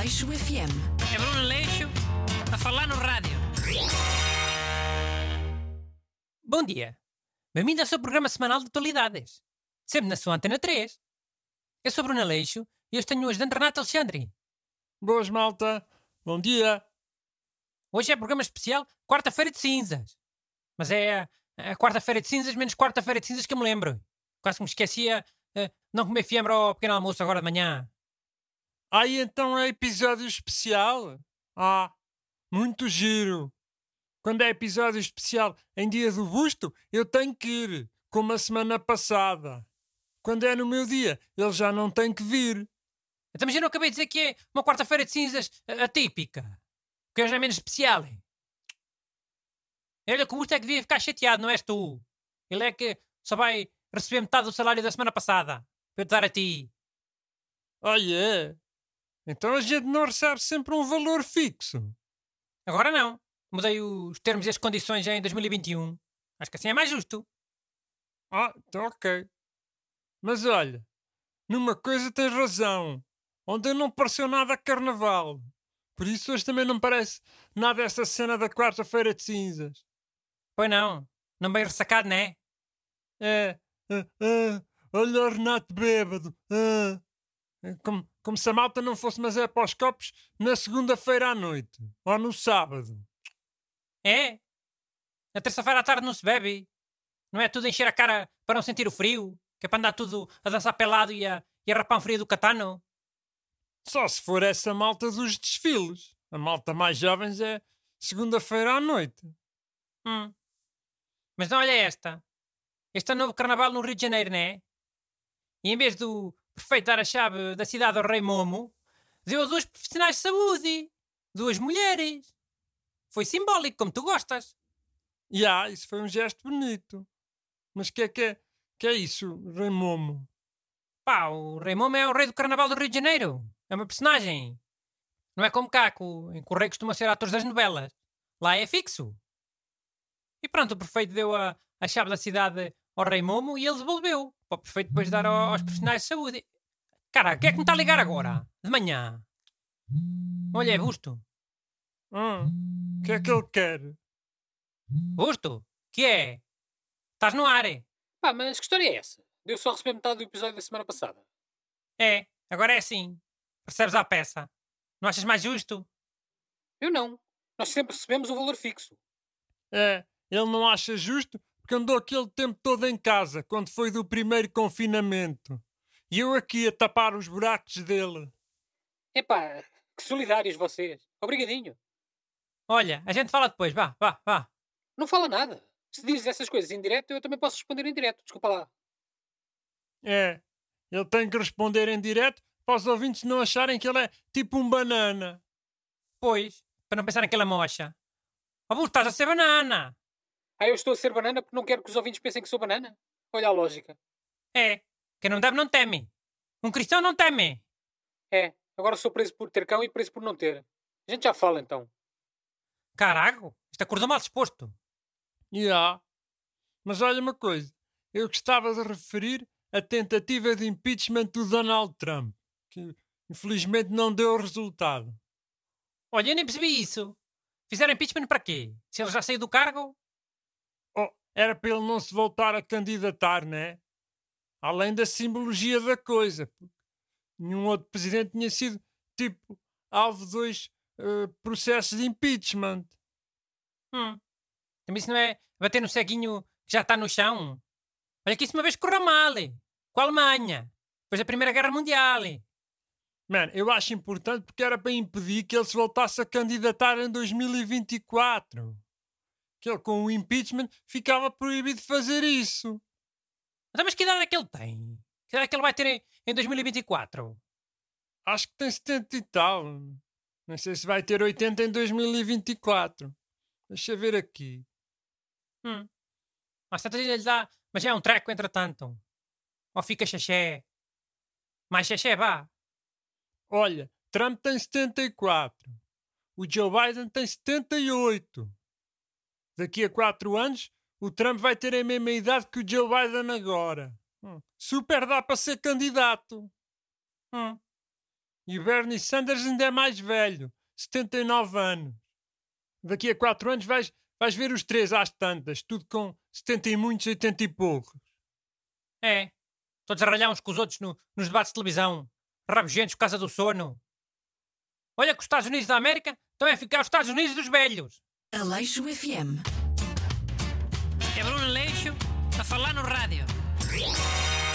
Aleixo FM. É Bruno Leixo a falar no rádio. Bom dia. Bem-vindo ao seu programa semanal de atualidades. Sempre na sua Antena 3. Eu sou Bruno Leixo e hoje tenho o ajudante Renato Alexandre. Boas, malta. Bom dia. Hoje é programa especial Quarta-feira de Cinzas. Mas é a, a Quarta-feira de Cinzas menos Quarta-feira de Cinzas que eu me lembro. Quase que me esquecia eh, não comer fiambre ao pequeno almoço agora de manhã. Aí então é episódio especial? Ah, muito giro. Quando é episódio especial em dia do busto, eu tenho que ir, como a semana passada. Quando é no meu dia, ele já não tem que vir. Eu também já não acabei de dizer que é uma Quarta-feira de Cinzas atípica. Que hoje é menos especial. hein? Olha, que o busto é que devia ficar chateado, não és tu. Ele é que só vai receber metade do salário da semana passada. Para eu te dar a ti. Ah, é? Então a gente não recebe sempre um valor fixo. Agora não. Mudei os termos e as condições já em 2021. Acho que assim é mais justo. Ah, então ok. Mas olha, numa coisa tens razão. Ontem não pareceu nada carnaval. Por isso hoje também não parece nada essa cena da quarta-feira de cinzas. Pois não. Não bem ressacado, não é? É. ah, ah, olha o Renato bêbado. ah. É Como, como se a malta não fosse mas é para os copos na segunda-feira à noite. Ou no sábado. É? Na terça-feira à tarde não se bebe. Não é tudo encher a cara para não sentir o frio? Que é para andar tudo a dançar pelado e a, e a rapar um frio do catano? Só se for essa malta dos desfiles. A malta mais jovens é segunda-feira à noite. Hum. Mas não olha esta. Este é o novo carnaval no Rio de Janeiro, não é? E em vez do prefeito dar a chave da cidade ao rei Momo, deu a duas profissionais de saúde. Duas mulheres. Foi simbólico, como tu gostas. E ah, isso foi um gesto bonito. Mas que é que é, que é isso, Rei Momo? Pá, o rei Momo é o rei do carnaval do Rio de Janeiro. É uma personagem. Não é como cá, que o, em que o rei costuma ser atores das novelas. Lá é fixo. E pronto, o prefeito deu a, a chave da cidade ao rei Momo e ele devolveu. Para o prefeito depois dar ao- aos profissionais de saúde. Cara, quem é que me está a ligar agora? De manhã. Olha, é Busto. Ah, o que é que ele quer? Busto? Que é? Estás no ar, é? Pá, mas que história é essa? Deu só receber metade do episódio da semana passada. É, agora é assim. Percebes a peça. Não achas mais justo? Eu não. Nós sempre recebemos o valor fixo. É, ele não acha justo porque andou aquele tempo todo em casa, quando foi do primeiro confinamento. E eu aqui a tapar os buracos dele. Epá, que solidários vocês. Obrigadinho. Olha, a gente fala depois. Vá, vá, vá. Não fala nada. Se dizes essas coisas em direto, eu também posso responder em direto. Desculpa lá. É, ele tem que responder em direto para os ouvintes não acharem que ele é tipo um banana. Pois, para não pensar naquela mocha. Oh, estás a ser banana. Ah, eu estou a ser banana porque não quero que os ouvintes pensem que sou banana? Olha a lógica. É, quem não deve não teme. Um cristão não teme. É, agora sou preso por ter cão e preso por não ter. A gente já fala então. Carago, isto acordou mal disposto. E há. Mas olha uma coisa, eu gostava de referir a tentativa de impeachment do Donald Trump, que infelizmente não deu resultado. Olha, eu nem percebi isso. Fizeram impeachment para quê? Se ele já saiu do cargo? Oh, era para ele não se voltar a candidatar, né? Além da simbologia da coisa. Nenhum outro presidente tinha sido, tipo, alvo de dois eh, processos de impeachment. Hum. Também isso não é bater no ceguinho que já está no chão. Olha que isso uma vez correu mal. Com a Alemanha. Depois da Primeira Guerra Mundial. Mano, eu acho importante porque era para impedir que ele se voltasse a candidatar em 2024. Que ele, com o impeachment, ficava proibido de fazer isso. Então, mas que idade é que ele tem? Que idade é que ele vai ter em, em 2024? Acho que tem 70 e tal. Não sei se vai ter 80 em 2024. Deixa eu ver aqui. Hum. Mas tantas lhe dá. Mas é um treco, entretanto. Ou fica xaxé. Mais xaxé, vá. Olha, Trump tem 74. O Joe Biden tem 78. Daqui a 4 anos, o Trump vai ter a mesma idade que o Joe Biden agora. Hum, Super dá para ser candidato. Hum. E o Bernie Sanders ainda é mais velho, 79 anos. Daqui a 4 anos vais, vais ver os três às tantas, tudo com 70 e muitos, 80 e poucos. É. Todos a ralhar uns com os outros no- nos debates de televisão. Rabugentos por causa do sono. Olha que os Estados Unidos da América a ficar os Estados Unidos dos velhos. Aleixo FM. É Bruno Leixo